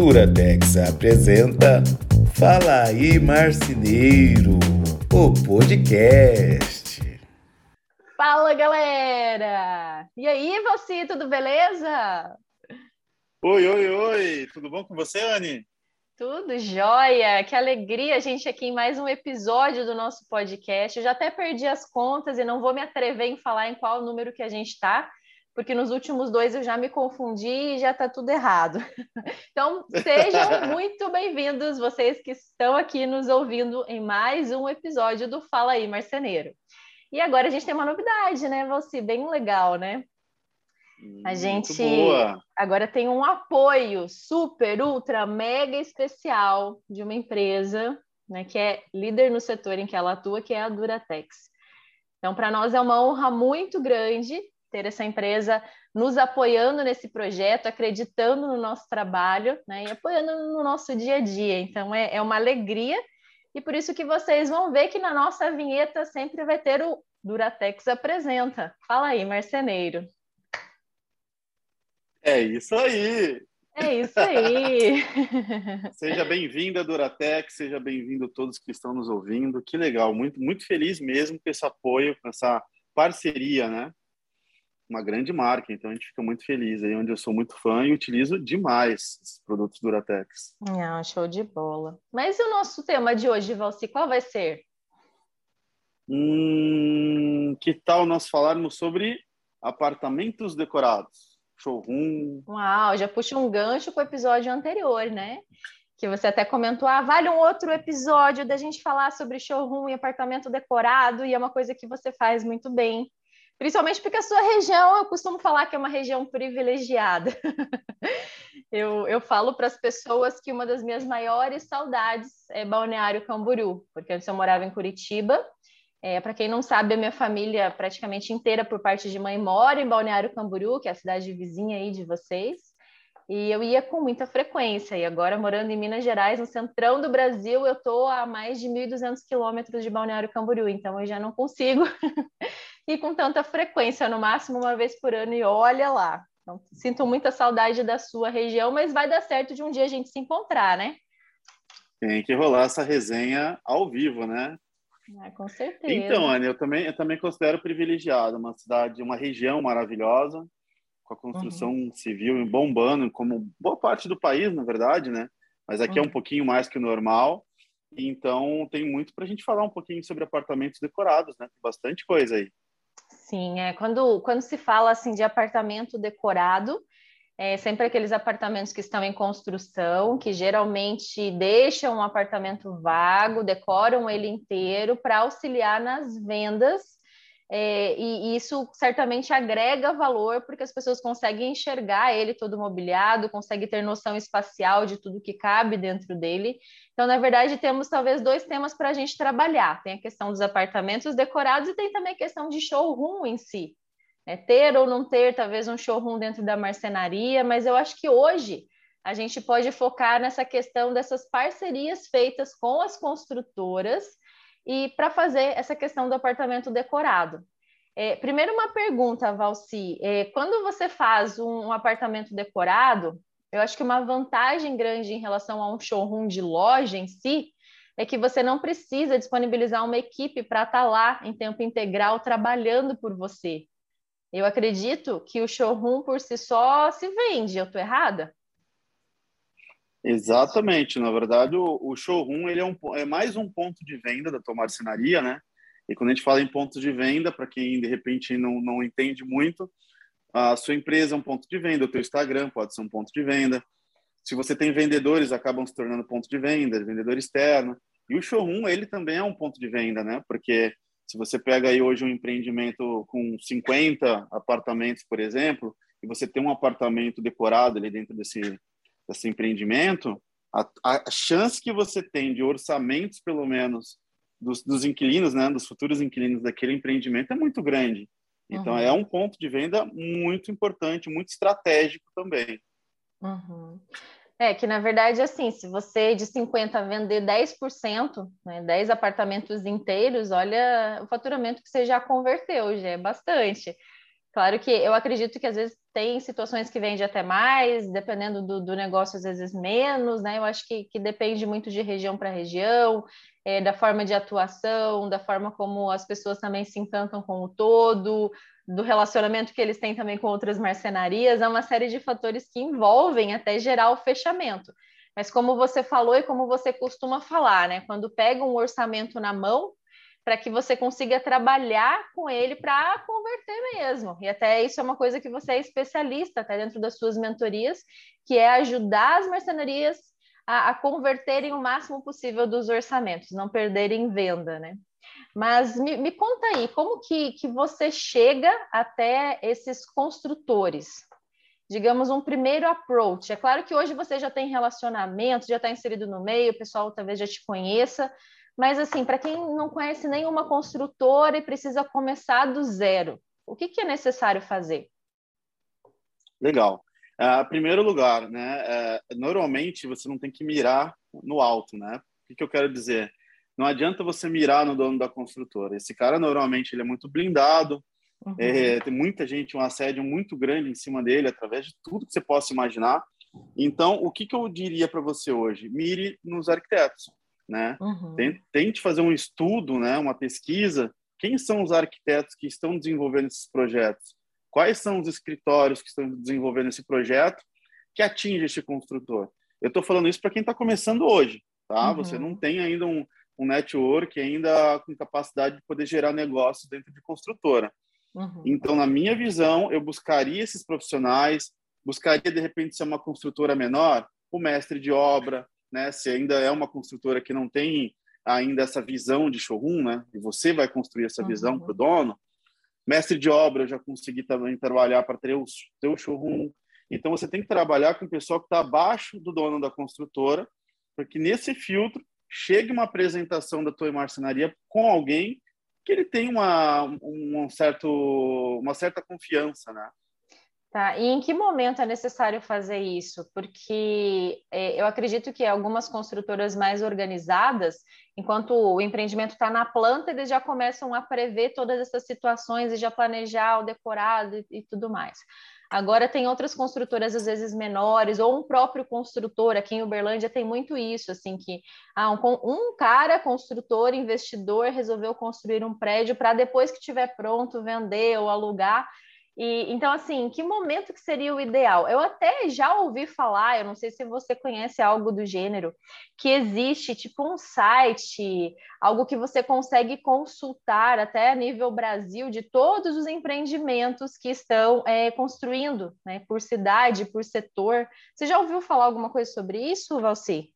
Duratex apresenta Fala aí Marceneiro, o podcast. Fala galera! E aí, você, tudo beleza? Oi, oi, oi! Tudo bom com você, Anne? Tudo jóia! Que alegria a gente aqui em mais um episódio do nosso podcast. Eu já até perdi as contas e não vou me atrever em falar em qual número que a gente está, porque nos últimos dois eu já me confundi e já está tudo errado. Então, sejam muito bem-vindos, vocês que estão aqui nos ouvindo em mais um episódio do Fala aí, Marceneiro. E agora a gente tem uma novidade, né, Valci? Bem legal, né? A gente agora tem um apoio super, ultra, mega especial de uma empresa né, que é líder no setor em que ela atua, que é a Duratex. Então, para nós é uma honra muito grande ter essa empresa nos apoiando nesse projeto, acreditando no nosso trabalho né, e apoiando no nosso dia a dia. Então, é, é uma alegria e por isso que vocês vão ver que na nossa vinheta sempre vai ter o Duratex Apresenta. Fala aí, marceneiro. É isso aí! É isso aí! seja bem-vinda, Duratex, seja bem-vindo todos que estão nos ouvindo. Que legal, muito, muito feliz mesmo com esse apoio, com essa parceria, né? Uma grande marca, então a gente fica muito feliz aí, onde eu sou muito fã e utilizo demais esses produtos Duratex. Ah, show de bola. Mas e o nosso tema de hoje, Valci, qual vai ser? Hum, que tal nós falarmos sobre apartamentos decorados? Showroom. Uau, já puxa um gancho com o episódio anterior, né? Que você até comentou, ah, vale um outro episódio da gente falar sobre showroom e apartamento decorado, e é uma coisa que você faz muito bem. Principalmente porque a sua região, eu costumo falar que é uma região privilegiada. eu, eu falo para as pessoas que uma das minhas maiores saudades é Balneário Camboriú, porque antes eu morava em Curitiba. É, para quem não sabe, a minha família praticamente inteira, por parte de mãe, mora em Balneário Camboriú, que é a cidade vizinha aí de vocês. E eu ia com muita frequência. E agora, morando em Minas Gerais, no centrão do Brasil, eu estou a mais de 1.200 quilômetros de Balneário Camboriú. Então, eu já não consigo e com tanta frequência, no máximo uma vez por ano, e olha lá. Então, sinto muita saudade da sua região, mas vai dar certo de um dia a gente se encontrar, né? Tem que rolar essa resenha ao vivo, né? Ah, com certeza. Então, Ana, eu também, eu também considero privilegiado uma cidade, uma região maravilhosa, com a construção uhum. civil bombando, como boa parte do país, na verdade, né? Mas aqui uhum. é um uhum. pouquinho mais que o normal. Então, tem muito para a gente falar um pouquinho sobre apartamentos decorados, né? Tem bastante coisa aí. Sim, é quando, quando se fala assim de apartamento decorado, é sempre aqueles apartamentos que estão em construção, que geralmente deixam um apartamento vago, decoram ele inteiro para auxiliar nas vendas é, e, isso certamente agrega valor, porque as pessoas conseguem enxergar ele todo mobiliado, conseguem ter noção espacial de tudo que cabe dentro dele. Então, na verdade, temos talvez dois temas para a gente trabalhar: tem a questão dos apartamentos decorados e tem também a questão de showroom em si. É, ter ou não ter, talvez, um showroom dentro da marcenaria, mas eu acho que hoje a gente pode focar nessa questão dessas parcerias feitas com as construtoras e para fazer essa questão do apartamento decorado. É, primeiro, uma pergunta, Valci. É, quando você faz um, um, apartamento decorado, eu acho que uma vantagem grande em relação a um showroom de loja em si é que você não precisa disponibilizar uma equipe para estar tá lá em tempo integral trabalhando por você. Eu acredito que o showroom por si só se vende. Eu estou errada? Exatamente. Na verdade, o, o showroom ele é, um, é, mais um ponto de venda da tua marcenaria, né? E quando a gente fala em pontos de venda, para quem de repente não, não entende muito, a sua empresa é um ponto de venda, o teu Instagram pode ser um ponto de venda. Se você tem vendedores, acabam se tornando ponto de venda, vendedor externo. E o showroom, ele também é um ponto de venda, né? Porque se você pega aí hoje um empreendimento com 50 apartamentos, por exemplo, e você tem um apartamento decorado ali dentro desse, desse empreendimento, a, a chance que você tem de orçamentos, pelo menos, dos, dos, inquilinos, né, dos futuros inquilinos daquele empreendimento é muito grande. Então, uhum. é um ponto de venda muito importante, muito estratégico também. Uhum. É que, na verdade, assim, se você de 50 vender 10%, né, 10 apartamentos inteiros, olha o faturamento que você já converteu, já é bastante. Claro que eu acredito que às vezes tem situações que vende até mais, dependendo do, do negócio, às vezes menos, né? Eu acho que, que depende muito de região para região, é, da forma de atuação, da forma como as pessoas também se encantam com o todo, do relacionamento que eles têm também com outras marcenarias, é uma série de fatores que envolvem até gerar o fechamento. Mas como você falou e como você costuma falar, né? Quando pega um orçamento na mão, para que você consiga trabalhar com ele para converter mesmo. E até isso é uma coisa que você é especialista até dentro das suas mentorias, que é ajudar as marcenarias a, a converterem o máximo possível dos orçamentos, não perderem venda, né? Mas me, me conta aí, como que, que você chega até esses construtores? Digamos, um primeiro approach. É claro que hoje você já tem relacionamento, já está inserido no meio, o pessoal talvez já te conheça, mas, assim, para quem não conhece nenhuma construtora e precisa começar do zero, o que, que é necessário fazer? Legal. Uh, primeiro lugar, né? Uh, normalmente você não tem que mirar no alto, né? O que, que eu quero dizer? Não adianta você mirar no dono da construtora. Esse cara normalmente ele é muito blindado, uhum. é, tem muita gente, um assédio muito grande em cima dele, através de tudo que você possa imaginar. Então, o que, que eu diria para você hoje? Mire nos arquitetos né? Uhum. Tente fazer um estudo, né? Uma pesquisa. Quem são os arquitetos que estão desenvolvendo esses projetos? Quais são os escritórios que estão desenvolvendo esse projeto que atinge este construtor? Eu estou falando isso para quem está começando hoje, tá? Uhum. Você não tem ainda um, um network ainda com capacidade de poder gerar negócios dentro de construtora. Uhum. Então, na minha visão, eu buscaria esses profissionais, buscaria de repente ser uma construtora menor, o mestre de obra, né? Se ainda é uma construtora que não tem ainda essa visão de showroom, né? E você vai construir essa visão uhum. para o dono. Mestre de obra, eu já consegui também trabalhar para ter o, ter o showroom. Então, você tem que trabalhar com o pessoal que está abaixo do dono da construtora, para que nesse filtro chegue uma apresentação da tua marcenaria com alguém que ele tem uma, um certo, uma certa confiança, né? Tá, e em que momento é necessário fazer isso? Porque é, eu acredito que algumas construtoras mais organizadas, enquanto o empreendimento está na planta, eles já começam a prever todas essas situações e já planejar o decorado e, e tudo mais. Agora tem outras construtoras às vezes menores ou um próprio construtor aqui em Uberlândia tem muito isso assim que ah, um, um cara construtor investidor resolveu construir um prédio para depois que estiver pronto vender ou alugar e, então, assim, que momento que seria o ideal? Eu até já ouvi falar, eu não sei se você conhece algo do gênero, que existe tipo um site, algo que você consegue consultar até a nível Brasil de todos os empreendimentos que estão é, construindo, né, por cidade, por setor. Você já ouviu falar alguma coisa sobre isso, Valci?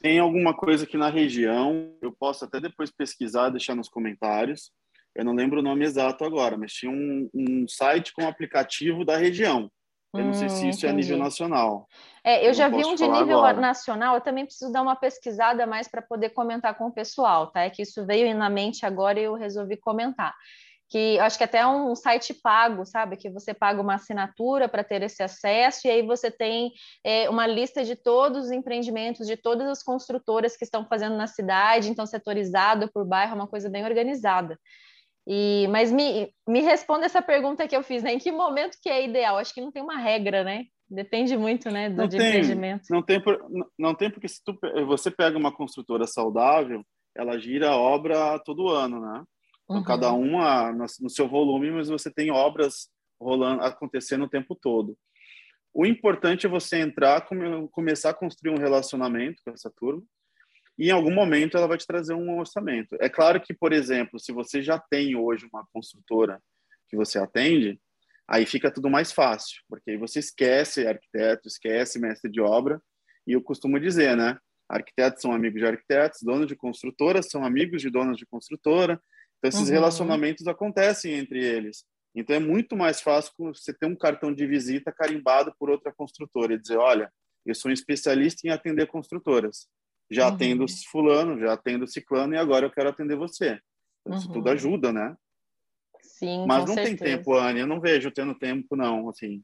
Tem alguma coisa aqui na região, eu posso até depois pesquisar, deixar nos comentários eu não lembro o nome exato agora, mas tinha um, um site com aplicativo da região. Eu não sei se hum, isso entendi. é a nível nacional. É, eu, eu já vi um de nível agora. nacional, eu também preciso dar uma pesquisada mais para poder comentar com o pessoal, tá? É que isso veio na mente agora e eu resolvi comentar. Que acho que até é um site pago, sabe? Que você paga uma assinatura para ter esse acesso, e aí você tem é, uma lista de todos os empreendimentos, de todas as construtoras que estão fazendo na cidade, então setorizado por bairro, é uma coisa bem organizada. E, mas me, me responda essa pergunta que eu fiz, né? Em que momento que é ideal? Acho que não tem uma regra, né? Depende muito, né, do não empreendimento. Não tem, não tem porque se tu, você pega uma construtora saudável, ela gira obra todo ano, né? Então, uhum. Cada uma no, no seu volume, mas você tem obras rolando, acontecendo o tempo todo. O importante é você entrar, come, começar a construir um relacionamento com essa turma, e em algum momento ela vai te trazer um orçamento. É claro que, por exemplo, se você já tem hoje uma construtora que você atende, aí fica tudo mais fácil, porque aí você esquece arquiteto, esquece mestre de obra, e eu costumo dizer, né? Arquitetos são amigos de arquitetos, donos de construtora são amigos de donos de construtora, então esses uhum. relacionamentos acontecem entre eles. Então é muito mais fácil você ter um cartão de visita carimbado por outra construtora e dizer, olha, eu sou um especialista em atender construtoras já uhum. atendo fulano, já atendo ciclano e agora eu quero atender você. Isso uhum. tudo ajuda, né? Sim, Mas não certeza. tem tempo, Anne, eu não vejo tendo tempo, não, assim.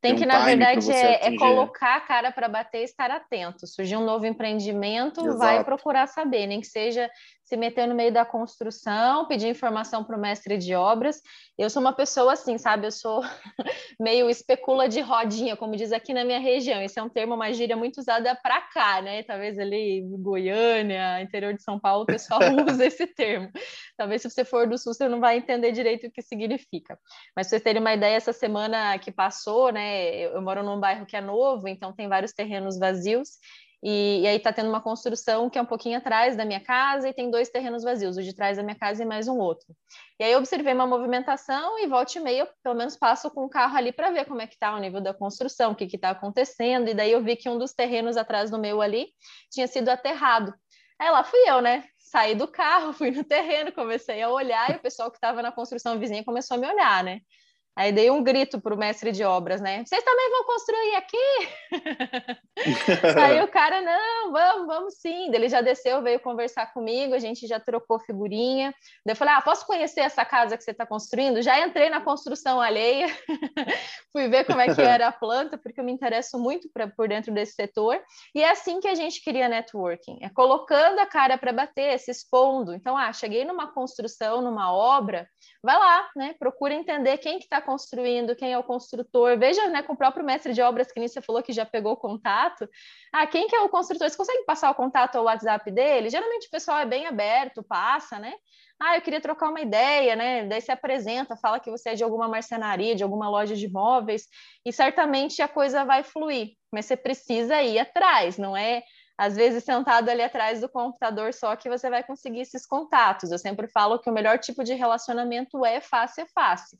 Tem que, um na verdade, é, é, colocar a cara para bater e estar atento. Surgir um novo empreendimento, Exato. vai procurar saber, nem que seja se meter no meio da construção, pedir informação para o mestre de obras. Eu sou uma pessoa assim, sabe? Eu sou meio especula de rodinha, como diz aqui na minha região. Esse é um termo, uma gíria muito usada para cá, né? Talvez ali Goiânia, interior de São Paulo, o pessoal usa esse termo. Talvez se você for do sul, você não vai entender direito o que significa. Mas para vocês terem uma ideia, essa semana que passou, né? Eu moro num bairro que é novo, então tem vários terrenos vazios. E, e aí está tendo uma construção que é um pouquinho atrás da minha casa e tem dois terrenos vazios, o de trás da minha casa e mais um outro. E aí eu observei uma movimentação e volta e meia, pelo menos passo com o carro ali para ver como é que está o nível da construção, o que está acontecendo. E daí eu vi que um dos terrenos atrás do meu ali tinha sido aterrado. Aí lá fui eu, né? Saí do carro, fui no terreno, comecei a olhar e o pessoal que estava na construção vizinha começou a me olhar, né? Aí dei um grito para o mestre de obras, né? Vocês também vão construir aqui? Aí o cara, não, vamos, vamos sim. Ele já desceu, veio conversar comigo, a gente já trocou figurinha. Daí eu falei, ah, posso conhecer essa casa que você está construindo? Já entrei na construção alheia, fui ver como é que era a planta, porque eu me interesso muito pra, por dentro desse setor. E é assim que a gente cria networking, é colocando a cara para bater, se expondo. Então, ah, cheguei numa construção, numa obra, vai lá, né? Procura entender quem que está construindo, quem é o construtor. Veja, né, com o próprio mestre de obras que você falou que já pegou contato. Ah, quem que é o construtor? Você consegue passar o contato ao WhatsApp dele? Geralmente o pessoal é bem aberto, passa, né? Ah, eu queria trocar uma ideia, né? Daí se apresenta, fala que você é de alguma marcenaria, de alguma loja de imóveis, e certamente a coisa vai fluir. Mas você precisa ir atrás, não é às vezes sentado ali atrás do computador só que você vai conseguir esses contatos. Eu sempre falo que o melhor tipo de relacionamento é face a face.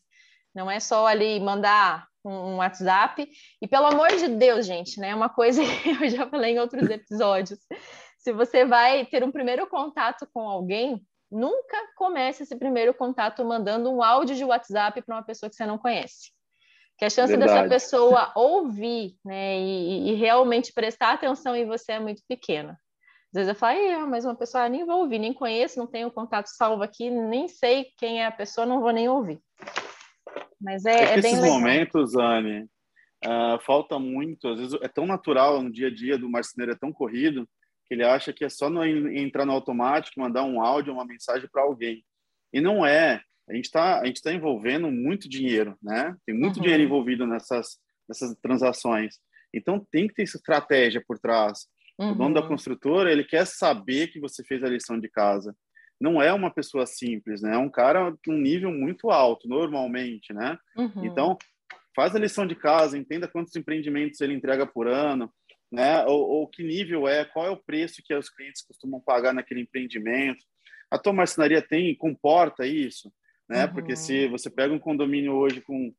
Não é só ali mandar um WhatsApp. E pelo amor de Deus, gente, né? Uma coisa que eu já falei em outros episódios. Se você vai ter um primeiro contato com alguém, nunca comece esse primeiro contato mandando um áudio de WhatsApp para uma pessoa que você não conhece. Que a chance Verdade. dessa pessoa ouvir né, e, e, realmente prestar atenção em você é muito pequena. Às vezes eu falo, ah, mas uma pessoa nem vou ouvir, nem conheço, não tenho contato salvo aqui, nem sei quem é a pessoa, não vou nem ouvir. Mas é, é, é Esses momentos, Anne, uh, falta muito. Às vezes é tão natural no dia a dia do marceneiro, é tão corrido, que ele acha que é só no, entrar no automático, mandar um áudio, uma mensagem para alguém. E não é. A gente está a gente tá envolvendo muito dinheiro, né? Tem muito uhum. dinheiro envolvido nessas, nessas transações. Então tem que ter estratégia por trás. Uhum. O dono da uhum. construtora ele quer saber que você fez a lição de casa não é uma pessoa simples, né? É um cara de um nível muito alto, normalmente, né? Uhum. Então, faz a lição de casa, entenda quantos empreendimentos ele entrega por ano, né? Ou, ou, que nível é, qual é o preço que os clientes costumam pagar naquele empreendimento. A tua marcenaria tem, comporta isso, né? Uhum. Porque se você pega um condomínio hoje com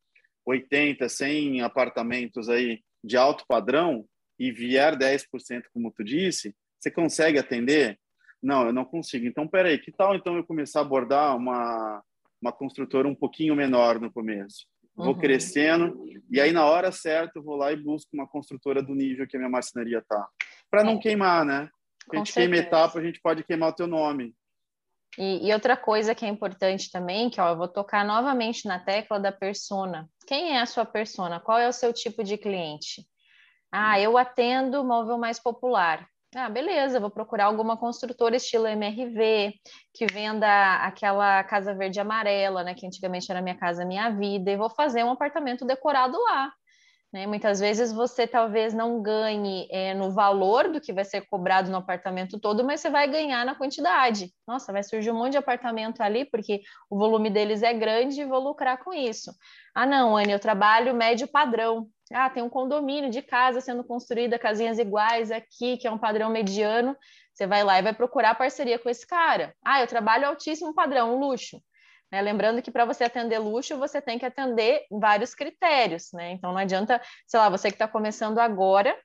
80, 100 apartamentos aí de alto padrão e vier 10%, como tu disse, você consegue atender? Não, eu não consigo. Então, peraí, que tal então eu começar a abordar uma, uma construtora um pouquinho menor no começo? Vou uhum. crescendo e aí na hora certa eu vou lá e busco uma construtora do nível que a minha marcenaria tá. Para não é. queimar, né? A gente queima etapa, a gente pode queimar o teu nome. E, e, outra coisa que é importante também, que ó, eu vou tocar novamente na tecla da persona. Quem é a sua persona? Qual é o seu tipo de cliente? Ah, eu atendo móvel mais popular. Ah, beleza, vou procurar alguma construtora estilo MRV, que venda aquela casa verde amarela, né, que antigamente era Minha Casa Minha Vida, e vou fazer um apartamento decorado lá. Né? Muitas vezes você talvez não ganhe é, no valor do que vai ser cobrado no apartamento todo, mas você vai ganhar na quantidade. Nossa, vai surgir um monte de apartamento ali, porque o volume deles é grande e vou lucrar com isso. Ah, não, Anne, eu trabalho médio padrão. Ah, tem um condomínio de casa sendo construída, casinhas iguais aqui, que é um padrão mediano. Você vai lá e vai procurar parceria com esse cara. Ah, eu trabalho altíssimo padrão, luxo. Né? Lembrando que para você atender luxo, você tem que atender vários critérios, né? Então não adianta, sei lá, você que está começando agora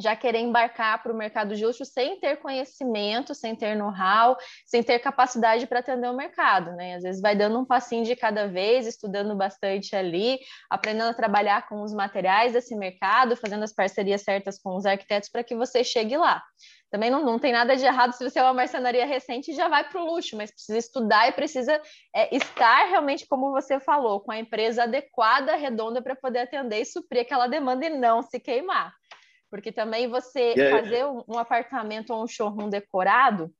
já querer embarcar para o mercado luxo sem ter conhecimento, sem ter know-how, sem ter capacidade para atender o mercado, né? Às vezes vai dando um passinho de cada vez, estudando bastante ali, aprendendo a trabalhar com os materiais desse mercado, fazendo as parcerias certas com os arquitetos para que você chegue lá. Também não, não tem nada de errado se você é uma marcenaria recente e já vai para o luxo, mas precisa estudar e precisa é, estar realmente, como você falou, com a empresa adequada, redonda, para poder atender e suprir aquela demanda e não se queimar. Porque também você fazer um, um apartamento ou um showroom decorado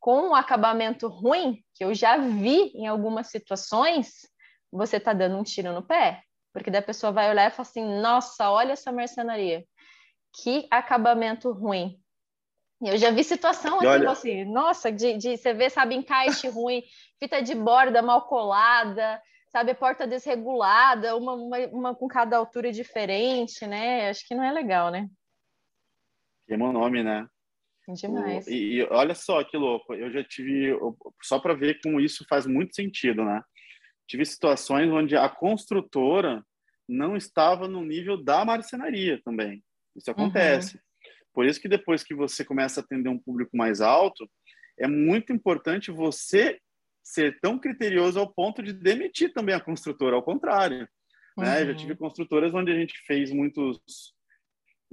com um acabamento ruim, que eu já vi em algumas situações, você está dando um tiro no pé. Porque daí a pessoa vai olhar e fala assim: nossa, olha essa marcenaria, que acabamento ruim. Eu já vi situação assim, olha... assim, nossa, de, de você vê, sabe, encaixe ruim, fita de borda mal colada, sabe, porta desregulada, uma, uma, uma com cada altura diferente, né? Acho que não é legal, né? Queima o nome, né? Demais. O, e, e, olha só que louco, eu já tive, só para ver como isso faz muito sentido, né? Tive situações onde a construtora não estava no nível da marcenaria também. Isso acontece. Uhum. Por isso que depois que você começa a atender um público mais alto, é muito importante você ser tão criterioso ao ponto de demitir também a construtora, ao contrário. Uhum. Né? Já uhum. tive construtoras onde a gente fez muitos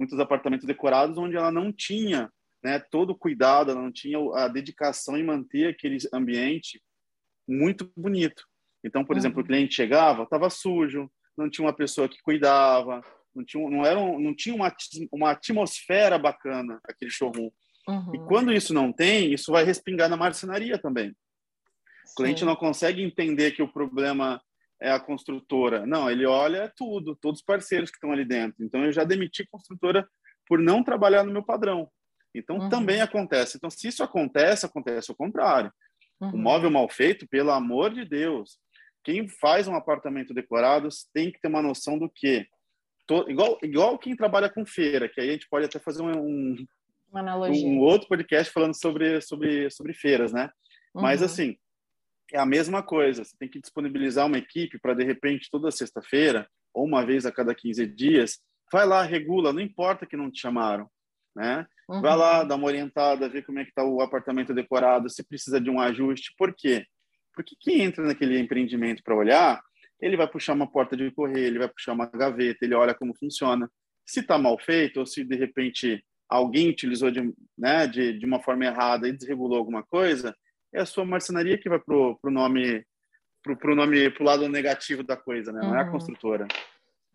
muitos apartamentos decorados onde ela não tinha né, todo o cuidado, ela não tinha a dedicação em manter aquele ambiente muito bonito. Então, por uhum. exemplo, o cliente chegava, estava sujo, não tinha uma pessoa que cuidava, não tinha, não era um, não tinha uma, uma atmosfera bacana aquele showroom. Uhum. E quando isso não tem, isso vai respingar na marcenaria também. Sim. O cliente não consegue entender que o problema é a construtora. Não, ele olha tudo, todos os parceiros que estão ali dentro. Então, eu já demiti construtora por não trabalhar no meu padrão. Então, uhum. também acontece. Então, se isso acontece, acontece o contrário. Uhum. O móvel mal feito, pelo amor de Deus, quem faz um apartamento decorado tem que ter uma noção do que igual igual quem trabalha com feira, que aí a gente pode até fazer um, um outro podcast falando sobre sobre sobre feiras, né? Uhum. Mas assim, é a mesma coisa. Você tem que disponibilizar uma equipe para, de repente, toda sexta-feira, ou uma vez a cada 15 dias, vai lá, regula, não importa que não te chamaram, né? Uhum. Vai lá, dá uma orientada, vê como é que está o apartamento decorado, se precisa de um ajuste. Por quê? Porque quem entra naquele empreendimento para olhar, ele vai puxar uma porta de correio, ele vai puxar uma gaveta, ele olha como funciona. Se está mal feito, ou se de repente alguém utilizou de, né, de, de uma forma errada e desregulou alguma coisa, é a sua marcenaria que vai pro, pro nome pro, pro nome pro lado negativo da coisa, né? Não uhum. é a uhum. construtora.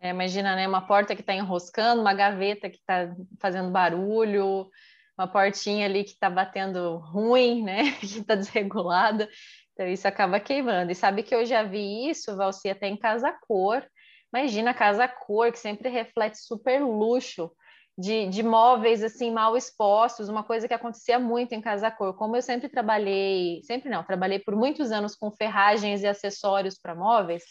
É, imagina, né? Uma porta que está enroscando, uma gaveta que está fazendo barulho, uma portinha ali que está batendo ruim, né? que está desregulada. Então isso acaba queimando. E sabe que eu já vi isso, Valci, até em casa cor. Imagina casa cor que sempre reflete super luxo de, de móveis assim mal expostos, uma coisa que acontecia muito em Casa Cor. Como eu sempre trabalhei, sempre não, trabalhei por muitos anos com ferragens e acessórios para móveis,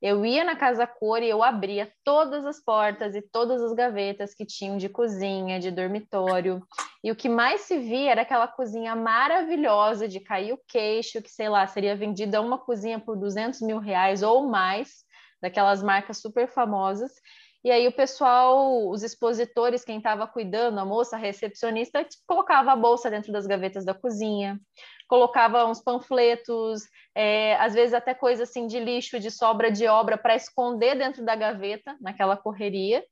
eu ia na Casa Cor e eu abria todas as portas e todas as gavetas que tinham de cozinha, de dormitório. E o que mais se via era aquela cozinha maravilhosa de cair o queixo, que sei lá, seria vendida uma cozinha por 200 mil reais ou mais, daquelas marcas super famosas. E aí o pessoal, os expositores, quem estava cuidando, a moça, a recepcionista, colocava a bolsa dentro das gavetas da cozinha, colocava uns panfletos, é, às vezes até coisa assim de lixo, de sobra de obra para esconder dentro da gaveta, naquela correria.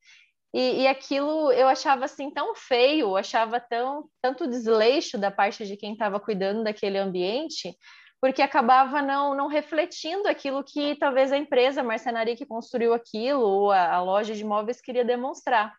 E, e, aquilo eu achava assim tão feio, achava tão tanto desleixo da parte de quem estava cuidando daquele ambiente, porque acabava não, não refletindo aquilo que talvez a empresa, a marcenaria que construiu aquilo, ou a, a loja de imóveis queria demonstrar.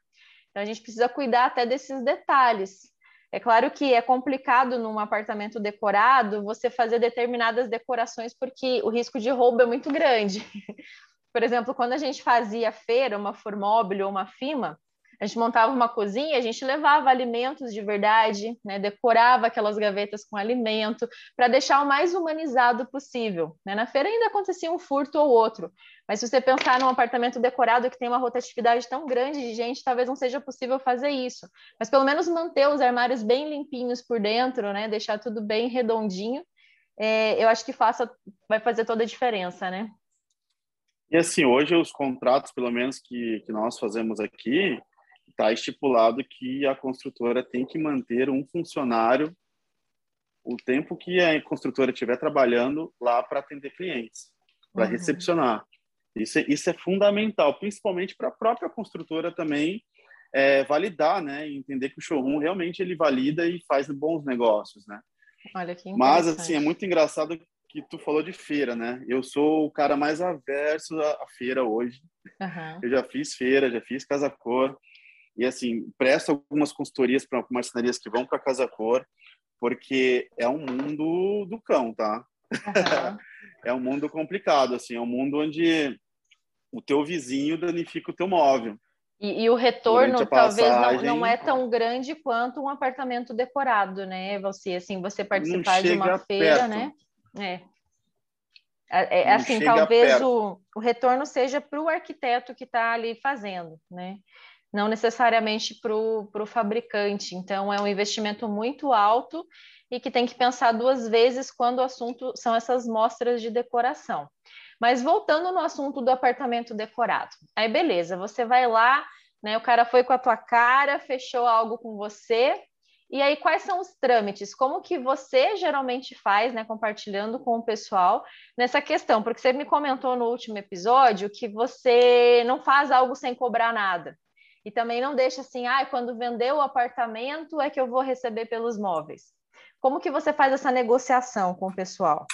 Então a gente precisa cuidar até desses detalhes. É claro que é complicado num apartamento decorado você fazer determinadas decorações porque o risco de roubo é muito grande. Por exemplo, quando a gente fazia feira, uma Formobile ou uma FIMA, a gente montava uma cozinha, a gente levava alimentos de verdade, né? decorava aquelas gavetas com alimento, para deixar o mais humanizado possível. Né? Na feira ainda acontecia um furto ou outro, mas se você pensar num apartamento decorado que tem uma rotatividade tão grande de gente, talvez não seja possível fazer isso. Mas pelo menos manter os armários bem limpinhos por dentro, né? deixar tudo bem redondinho, é, eu acho que faça, vai fazer toda a diferença, né? E assim, hoje os contratos, pelo menos que, que nós fazemos aqui, está estipulado que a construtora tem que manter um funcionário o tempo que a construtora estiver trabalhando lá para atender clientes, para uhum. recepcionar. Isso é, isso é fundamental, principalmente para a própria construtora também é, validar, né? E entender que o showroom realmente ele valida e faz bons negócios, né? Olha que Mas, assim, é muito engraçado que tu falou de feira, né? Eu sou o cara mais averso à, feira hoje. Uhum. Eu já fiz feira, já fiz casa cor. E, assim, presto algumas consultorias para marcenarias que vão para casa cor, porque é um mundo do cão, tá? Uhum. é um mundo complicado, assim. É um mundo onde o teu vizinho danifica o teu móvel. E, e o retorno talvez não, não é tão grande quanto um apartamento decorado, né? Você assim, você participar de uma feira, perto. né? É. É, é assim, talvez o, o retorno seja para o arquiteto que está ali fazendo, né? Não necessariamente para o fabricante. Então, é um investimento muito alto e que tem que pensar duas vezes quando o assunto são essas mostras de decoração. Mas voltando no assunto do apartamento decorado. Aí, beleza, você vai lá, né? O cara foi com a tua cara, fechou algo com você. E aí, quais são os trâmites? Como que você geralmente faz, né, compartilhando com o pessoal nessa questão? Porque você me comentou no último episódio que você não faz algo sem cobrar nada. E também não deixa assim, ah, quando vender o apartamento é que eu vou receber pelos móveis. Como que você faz essa negociação com o pessoal?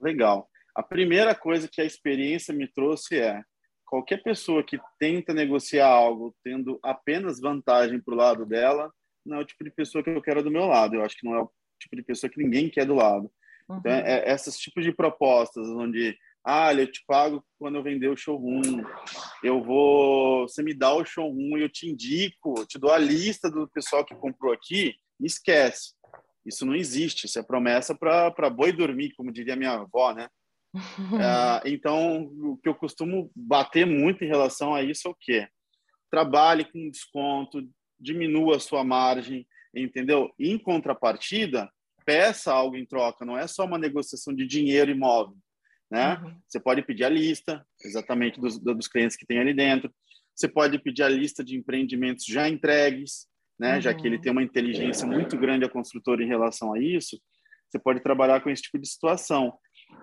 Legal. A primeira coisa que a experiência me trouxe é qualquer pessoa que tenta negociar algo tendo apenas vantagem para o lado dela, não é o tipo de pessoa que eu quero do meu lado. Eu acho que não é o tipo de pessoa que ninguém quer do lado. Uhum. Então, é, é esses tipos de propostas onde, ah, eu te pago quando eu vender o showroom, eu vou, você me dá o showroom, eu te indico, te dou a lista do pessoal que comprou aqui, esquece. Isso não existe, isso é promessa para boi dormir, como diria minha avó, né? uh, então, o que eu costumo bater muito em relação a isso é o quê? Trabalhe com desconto, diminua a sua margem, entendeu? Em contrapartida, peça algo em troca, não é só uma negociação de dinheiro imóvel, né? Uhum. Você pode pedir a lista, exatamente, dos, dos clientes que tem ali dentro. Você pode pedir a lista de empreendimentos já entregues, né? Uhum. Já que ele uhum. tem uma inteligência muito grande a construtora em relação a isso, você pode trabalhar com esse tipo de situação.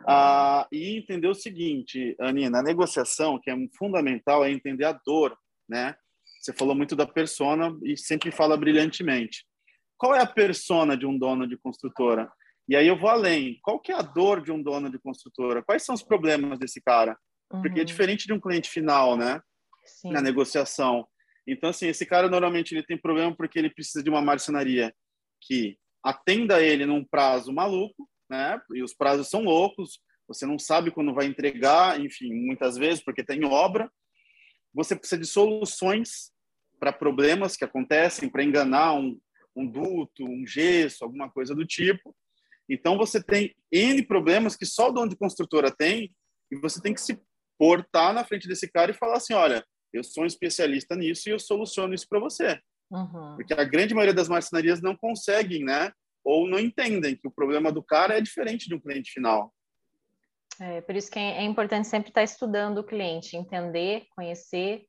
Ah, e entender o seguinte, Aninha, na negociação, que é fundamental, é entender a dor, né? Você falou muito da persona e sempre fala brilhantemente. Qual é a persona de um dono de construtora? E aí eu vou além. Qual que é a dor de um dono de construtora? Quais são os problemas desse cara? Porque é uhum. diferente de um cliente final, né? Sim. Na negociação. Então, assim, esse cara normalmente ele tem problema porque ele precisa de uma marcenaria que atenda ele num prazo maluco, né? E os prazos são loucos, você não sabe quando vai entregar, enfim, muitas vezes porque tem obra. Você precisa de soluções para problemas que acontecem, para enganar um, um duto, um gesso, alguma coisa do tipo. Então você tem N problemas que só o dono de construtora tem e você tem que se portar na frente desse cara e falar assim, olha, eu sou um especialista nisso e eu soluciono isso para você. Uhum. Porque a grande maioria das marcenarias não conseguem, né? ou não entendem que o problema do cara é diferente de um cliente final. É, por isso que é, é importante sempre estar estudando o cliente, entender, conhecer,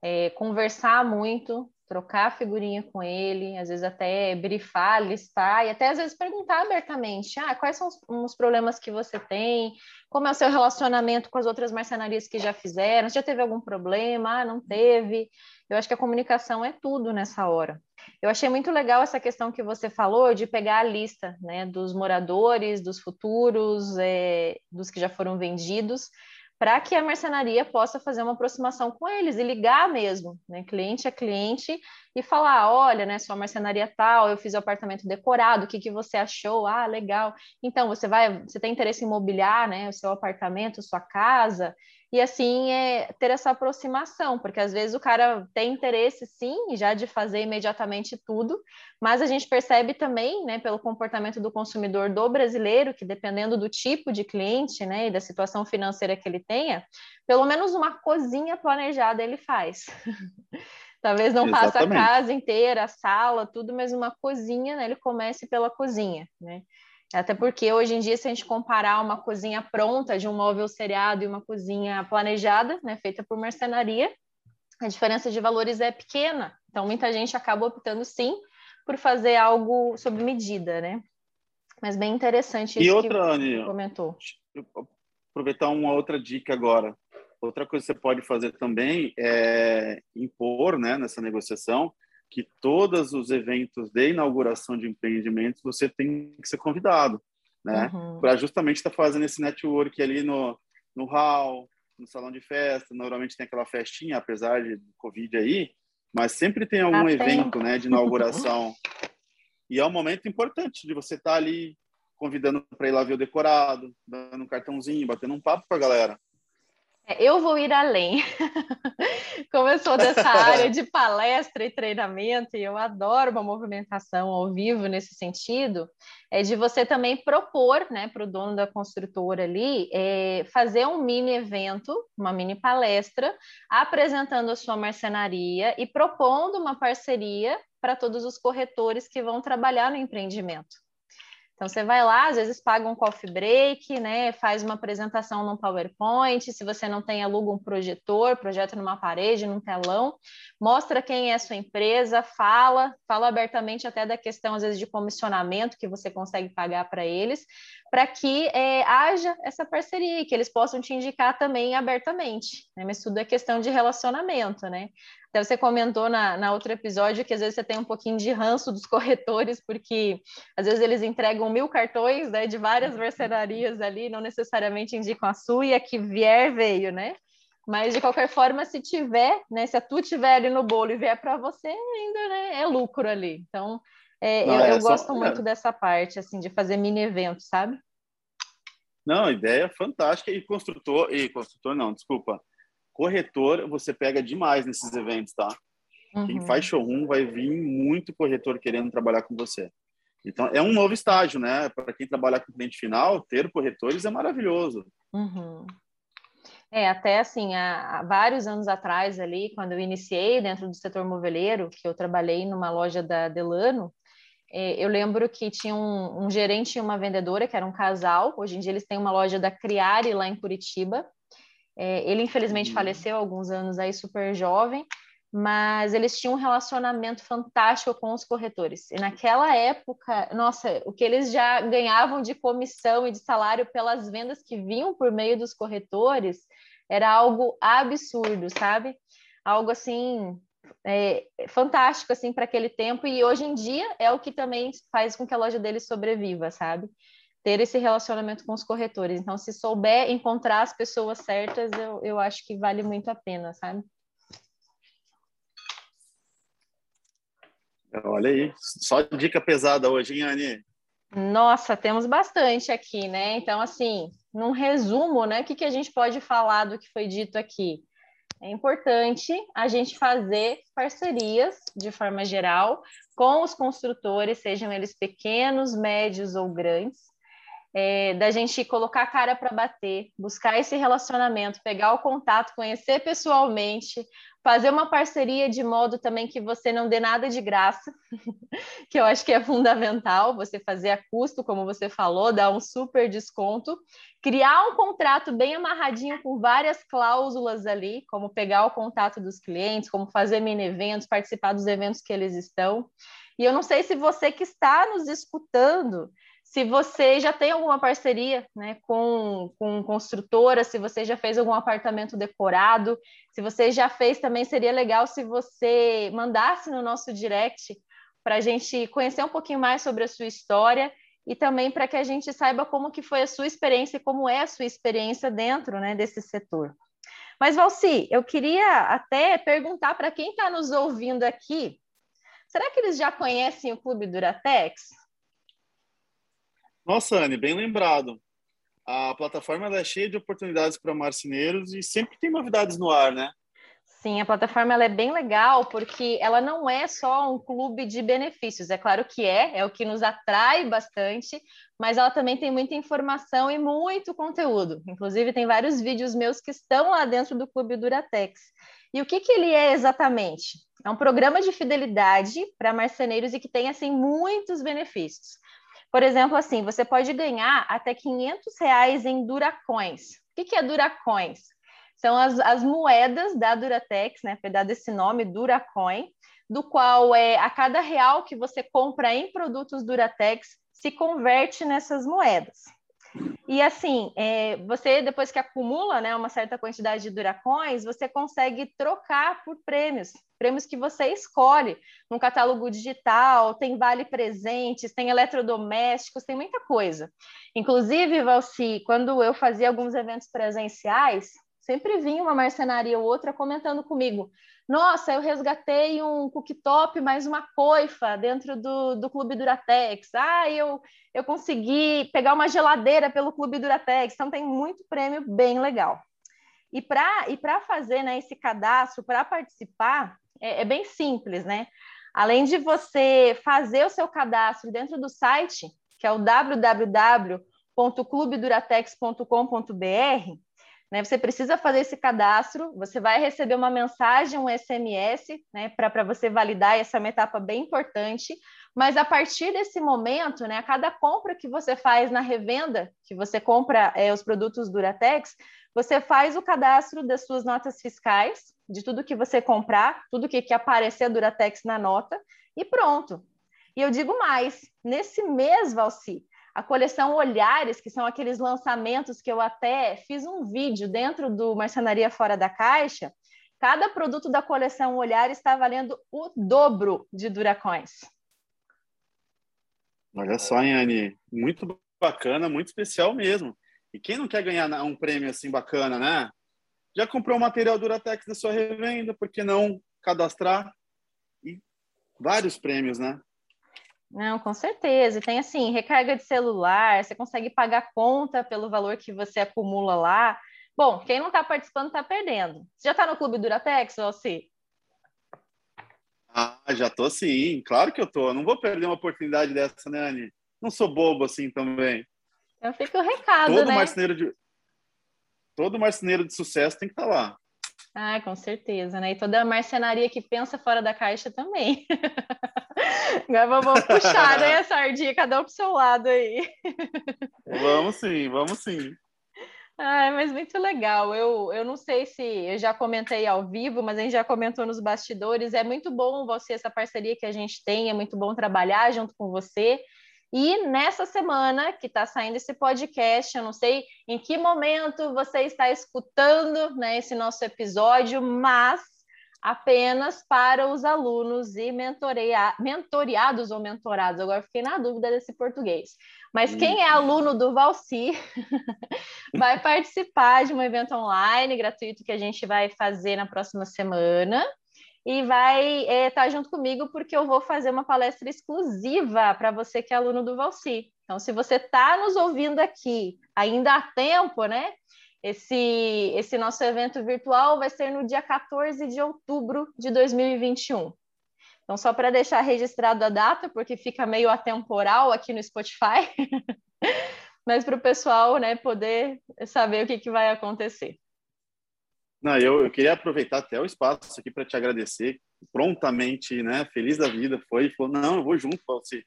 é, conversar muito, trocar figurinha com ele, às vezes até brifar, listar e até às vezes perguntar abertamente, ah, quais são os, os, problemas que você tem, como é o seu relacionamento com as outras marcenarias que já fizeram, já teve algum problema, ah, não teve. Eu acho que a comunicação é tudo nessa hora. Eu achei muito legal essa questão que você falou de pegar a lista, né, dos moradores, dos futuros, é, dos que já foram vendidos, para que a mercenaria possa fazer uma aproximação com eles e ligar mesmo, né, cliente a cliente, e falar, olha, né, sua marcenaria tal, eu fiz o apartamento decorado, o que, que você achou? Ah, legal. Então, você vai, você tem interesse em mobiliar, né, o seu apartamento, sua casa, e assim é ter essa aproximação, porque às vezes o cara tem interesse sim já de fazer imediatamente tudo, mas a gente percebe também, né, pelo comportamento do consumidor do brasileiro, que dependendo do tipo de cliente, né, e da situação financeira que ele tenha, pelo menos uma cozinha planejada ele faz. Talvez não faça a casa inteira, a sala, tudo, mas uma cozinha, né, ele comece pela cozinha, né? Até porque hoje em dia, se a gente comparar uma cozinha pronta de um móvel seriado e uma cozinha planejada, né, feita por marcenaria, a diferença de valores é pequena. Então, muita gente acaba optando sim por fazer algo sob medida, né? Mas bem interessante isso e outra, que você comentou. Aproveitar uma outra dica agora. Outra coisa que você pode fazer também é impor, né, nessa negociação, que todos os eventos de inauguração de empreendimentos você tem que ser convidado, né? Uhum. Para justamente estar tá fazendo esse network ali no, no hall, no salão de festa. Normalmente tem aquela festinha, apesar de Covid aí, mas sempre tem algum ah, evento, né, de inauguração. e é um momento importante de você estar tá ali convidando para ir lá ver o decorado, dando um cartãozinho, batendo um papo com a galera. É, eu vou ir além. Como eu sou dessa área de palestra e treinamento, e eu adoro uma movimentação ao vivo nesse sentido, é de você também propor né, para o dono da construtora ali é, fazer um mini evento, uma mini palestra, apresentando a sua marcenaria e propondo uma parceria para todos os corretores que vão trabalhar no empreendimento. Então, você vai lá, às vezes paga um coffee break, né? Faz uma apresentação num PowerPoint. Se você não tem, aluga um projetor, projeta numa parede, num telão, mostra quem é a sua empresa, fala, fala abertamente até da questão, às vezes, de comissionamento que você consegue pagar para eles, para que é, haja essa parceria, que eles possam te indicar também abertamente. Né? Mas tudo é questão de relacionamento, né? Até você comentou na, na outro episódio que às vezes você tem um pouquinho de ranço dos corretores, porque às vezes eles entregam mil cartões né, de várias mercenarias ali, não necessariamente indicam a sua, e a que vier veio, né? Mas de qualquer forma, se tiver, né, se a tu tiver ali no bolo e vier para você, ainda né, é lucro ali. Então, é, não, eu, é eu só... gosto muito dessa parte, assim, de fazer mini eventos, sabe? Não, ideia fantástica e construtor e construtor não, desculpa, corretor você pega demais nesses eventos, tá? Uhum. Quem faz showroom vai vir muito corretor querendo trabalhar com você. Então, é um novo estágio, né? Para quem trabalha com cliente final, ter corretores é maravilhoso. Uhum. É, até assim, há, há, vários anos atrás ali, quando eu iniciei dentro do setor moveleiro, que eu trabalhei numa loja da Delano, é, eu lembro que tinha um, um, gerente e uma vendedora, que era um casal. Hoje em dia eles têm uma loja da Criare lá em Curitiba. É, ele, infelizmente, uhum. faleceu alguns anos aí, super jovem, mas eles tinham um relacionamento fantástico com os corretores. E naquela época, nossa, o que eles já ganhavam de comissão e de salário pelas vendas que vinham por meio dos corretores era algo absurdo, sabe? Algo assim é, fantástico assim para aquele tempo e hoje em dia é o que também faz com que a loja deles sobreviva, sabe? Ter esse relacionamento com os corretores. Então, se souber encontrar as pessoas certas, eu, eu acho que vale muito a pena, sabe? Olha aí, só dica pesada hoje, hein, Anne? Nossa, temos bastante aqui, né? Então, assim, num resumo, né, o que, que a gente pode falar do que foi dito aqui? É importante a gente fazer parcerias, de forma geral, com os construtores, sejam eles pequenos, médios ou grandes, é, da gente colocar a cara para bater, buscar esse relacionamento, pegar o contato, conhecer pessoalmente, fazer uma parceria de modo também que você não dê nada de graça, que eu acho que é fundamental, você fazer a custo, como você falou, dar um super desconto, criar um contrato bem amarradinho com várias cláusulas ali, como pegar o contato dos clientes, como fazer mini eventos, participar dos eventos que eles estão. E eu não sei se você que está nos escutando se você já tem alguma parceria né, com, com construtora, se você já fez algum apartamento decorado, se você já fez também, seria legal se você mandasse no nosso direct para a gente conhecer um pouquinho mais sobre a sua história e também para que a gente saiba como que foi a sua experiência e como é a sua experiência dentro né, desse setor. Mas, Valci, eu queria até perguntar para quem está nos ouvindo aqui, será que eles já conhecem o Clube Duratex? Nossa, Anne, bem lembrado. A plataforma é cheia de oportunidades para marceneiros e sempre tem novidades no ar, né? Sim, a plataforma é bem legal porque ela não é só um clube de benefícios. É claro que é, é o que nos atrai bastante, mas ela também tem muita informação e muito conteúdo. Inclusive, tem vários vídeos meus que estão lá dentro do Clube Duratex. E o que, que ele é exatamente? É um programa de fidelidade para marceneiros e que tem assim muitos benefícios. Por exemplo, assim, você pode ganhar até 500 reais em Duracoins. O que, é Duracoins? São as, as moedas da Duratex, né? Foi dado esse nome, Duracoin, do qual é a cada real que você compra em produtos Duratex se converte nessas moedas. E assim, é, você depois que acumula né, uma certa quantidade de Duracões, você consegue trocar por prêmios, prêmios que você escolhe no catálogo digital, tem vale presentes, tem eletrodomésticos, tem muita coisa. Inclusive, Valci, quando eu fazia alguns eventos presenciais, sempre vinha uma marcenaria ou outra comentando comigo: nossa, eu resgatei um cooktop mais uma coifa dentro do, do Clube Duratex. Ah, eu, eu consegui pegar uma geladeira pelo Clube Duratex. Então, tem muito prêmio bem legal. E para e fazer né, esse cadastro, para participar, é, é bem simples, né? Além de você fazer o seu cadastro dentro do site, que é o www.clubeduratex.com.br, né? Você precisa fazer esse cadastro, você vai receber uma mensagem, um SMS, né, para você validar, essa é uma etapa bem importante. Mas a partir desse momento, né, a cada compra que você faz na revenda, que você compra é, os produtos Duratex, você faz o cadastro das suas notas fiscais, de tudo que você comprar, tudo que, que aparecer Duratex na nota, e pronto. E eu digo mais, nesse mês, Valci, a coleção Olhares, que são aqueles lançamentos que eu até fiz um vídeo dentro do Marcenaria Fora da Caixa. Cada produto da coleção Olhares está valendo o dobro de Duracões. Olha só, Yane, muito bacana, muito especial mesmo. E quem não quer ganhar um prêmio assim bacana, né? Já comprou o material Duratex da sua revenda, por que não cadastrar? E vários prêmios, né? Não, com certeza. E tem assim, recarga de celular, você consegue pagar conta pelo valor que você acumula lá. Bom, quem não está participando está perdendo. Você já está no Clube Duratex, Valci? Ah, já tô sim, claro que eu tô. Não vou perder uma oportunidade dessa, né, Anne? Não sou bobo assim também. Eu fico o recado, Todo né? marceneiro de Todo marceneiro de sucesso tem que estar tá lá. Ah, com certeza, né? E toda marcenaria que pensa fora da caixa também. Agora vamos puxar né, a sardinha, cada um pro seu lado aí. Vamos sim, vamos sim. Ah, mas muito legal. Eu, eu não sei se eu já comentei ao vivo, mas a gente já comentou nos bastidores. É muito bom você, essa parceria que a gente tem, é muito bom trabalhar junto com você. E nessa semana que está saindo esse podcast, eu não sei em que momento você está escutando né, esse nosso episódio, mas apenas para os alunos e mentoreia, mentoreados ou mentorados. Agora fiquei na dúvida desse português. Mas quem é aluno do Valci vai participar de um evento online gratuito que a gente vai fazer na próxima semana e vai estar é, tá junto comigo porque eu vou fazer uma palestra exclusiva para você que é aluno do Valci. Então, se você está nos ouvindo aqui, ainda há tempo, né? Esse, esse nosso evento virtual vai ser no dia 14 de outubro de 2021. Então, só para deixar registrado a data, porque fica meio atemporal aqui no Spotify, mas para o pessoal né, poder saber o que, que vai acontecer. Não, eu, eu queria aproveitar até o espaço aqui para te agradecer prontamente, né? Feliz da vida, foi e falou: não, eu vou junto você.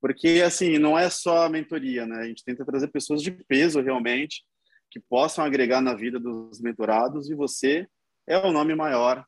Porque, assim, não é só a mentoria, né? A gente tenta trazer pessoas de peso realmente, que possam agregar na vida dos mentorados e você é o nome maior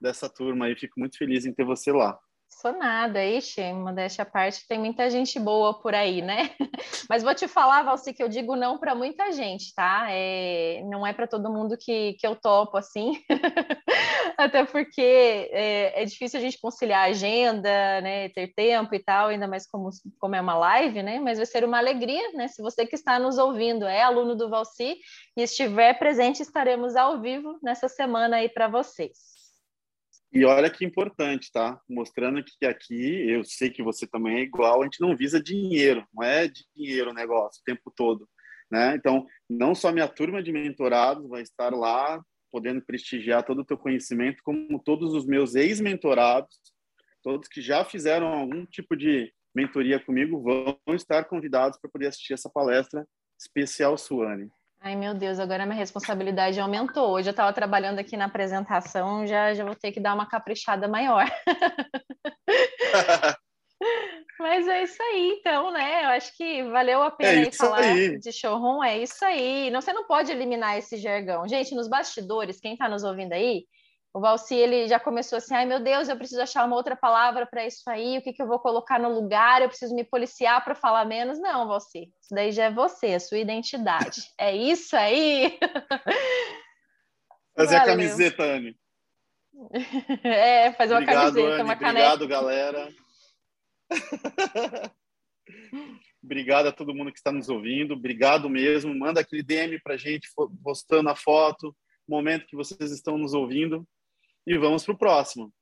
dessa turma e fico muito feliz em ter você lá. Sou nada, ixi, modéstia à parte, tem muita gente boa por aí, né? Mas vou te falar, Valci, que eu digo não para muita gente, tá? É, não é para todo mundo que, que eu topo assim, até porque é, é, difícil a gente conciliar a agenda, né? Ter tempo e tal, ainda mais como, como é uma live, né? Mas vai ser uma alegria, né? Se você que está nos ouvindo é aluno do Valci e estiver presente, estaremos ao vivo nessa semana aí para vocês. E olha que importante, tá? Mostrando que aqui, eu sei que você também é igual, a gente não visa dinheiro, não é dinheiro o negócio o tempo todo, né? Então, não só minha turma de mentorados vai estar lá, podendo prestigiar todo o teu conhecimento, como todos os meus ex-mentorados, todos que já fizeram algum tipo de mentoria comigo, vão estar convidados para poder assistir essa palestra especial Suane. Ai, meu Deus, agora minha responsabilidade aumentou. Hoje eu estava trabalhando aqui na apresentação, já, já vou ter que dar uma caprichada maior. Mas é isso aí, então, né? Eu acho que valeu a pena é falar aí. de showroom, é isso aí. Não, você não pode eliminar esse jargão. Gente, nos bastidores, quem está nos ouvindo aí, o Valci, ele já começou assim, ai meu Deus, eu preciso achar uma outra palavra para isso aí, o que, que eu vou colocar no lugar, eu preciso me policiar para falar menos. Não, Valci, isso daí já é você, a sua identidade. É isso aí! Fazer Valeu. a camiseta, Anne. É, fazer uma obrigado, camiseta, Anny, uma caneca. Obrigado, galera. Obrigado a todo mundo que está nos ouvindo. Obrigado mesmo. Manda aquele DM para a gente, postando a foto, momento que vocês estão nos ouvindo. E vamos para o próximo.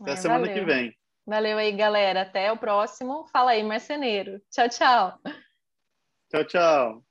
Até é, semana valeu. que vem. Valeu aí, galera. Até o próximo. Fala aí, marceneiro. Tchau, tchau. Tchau, tchau.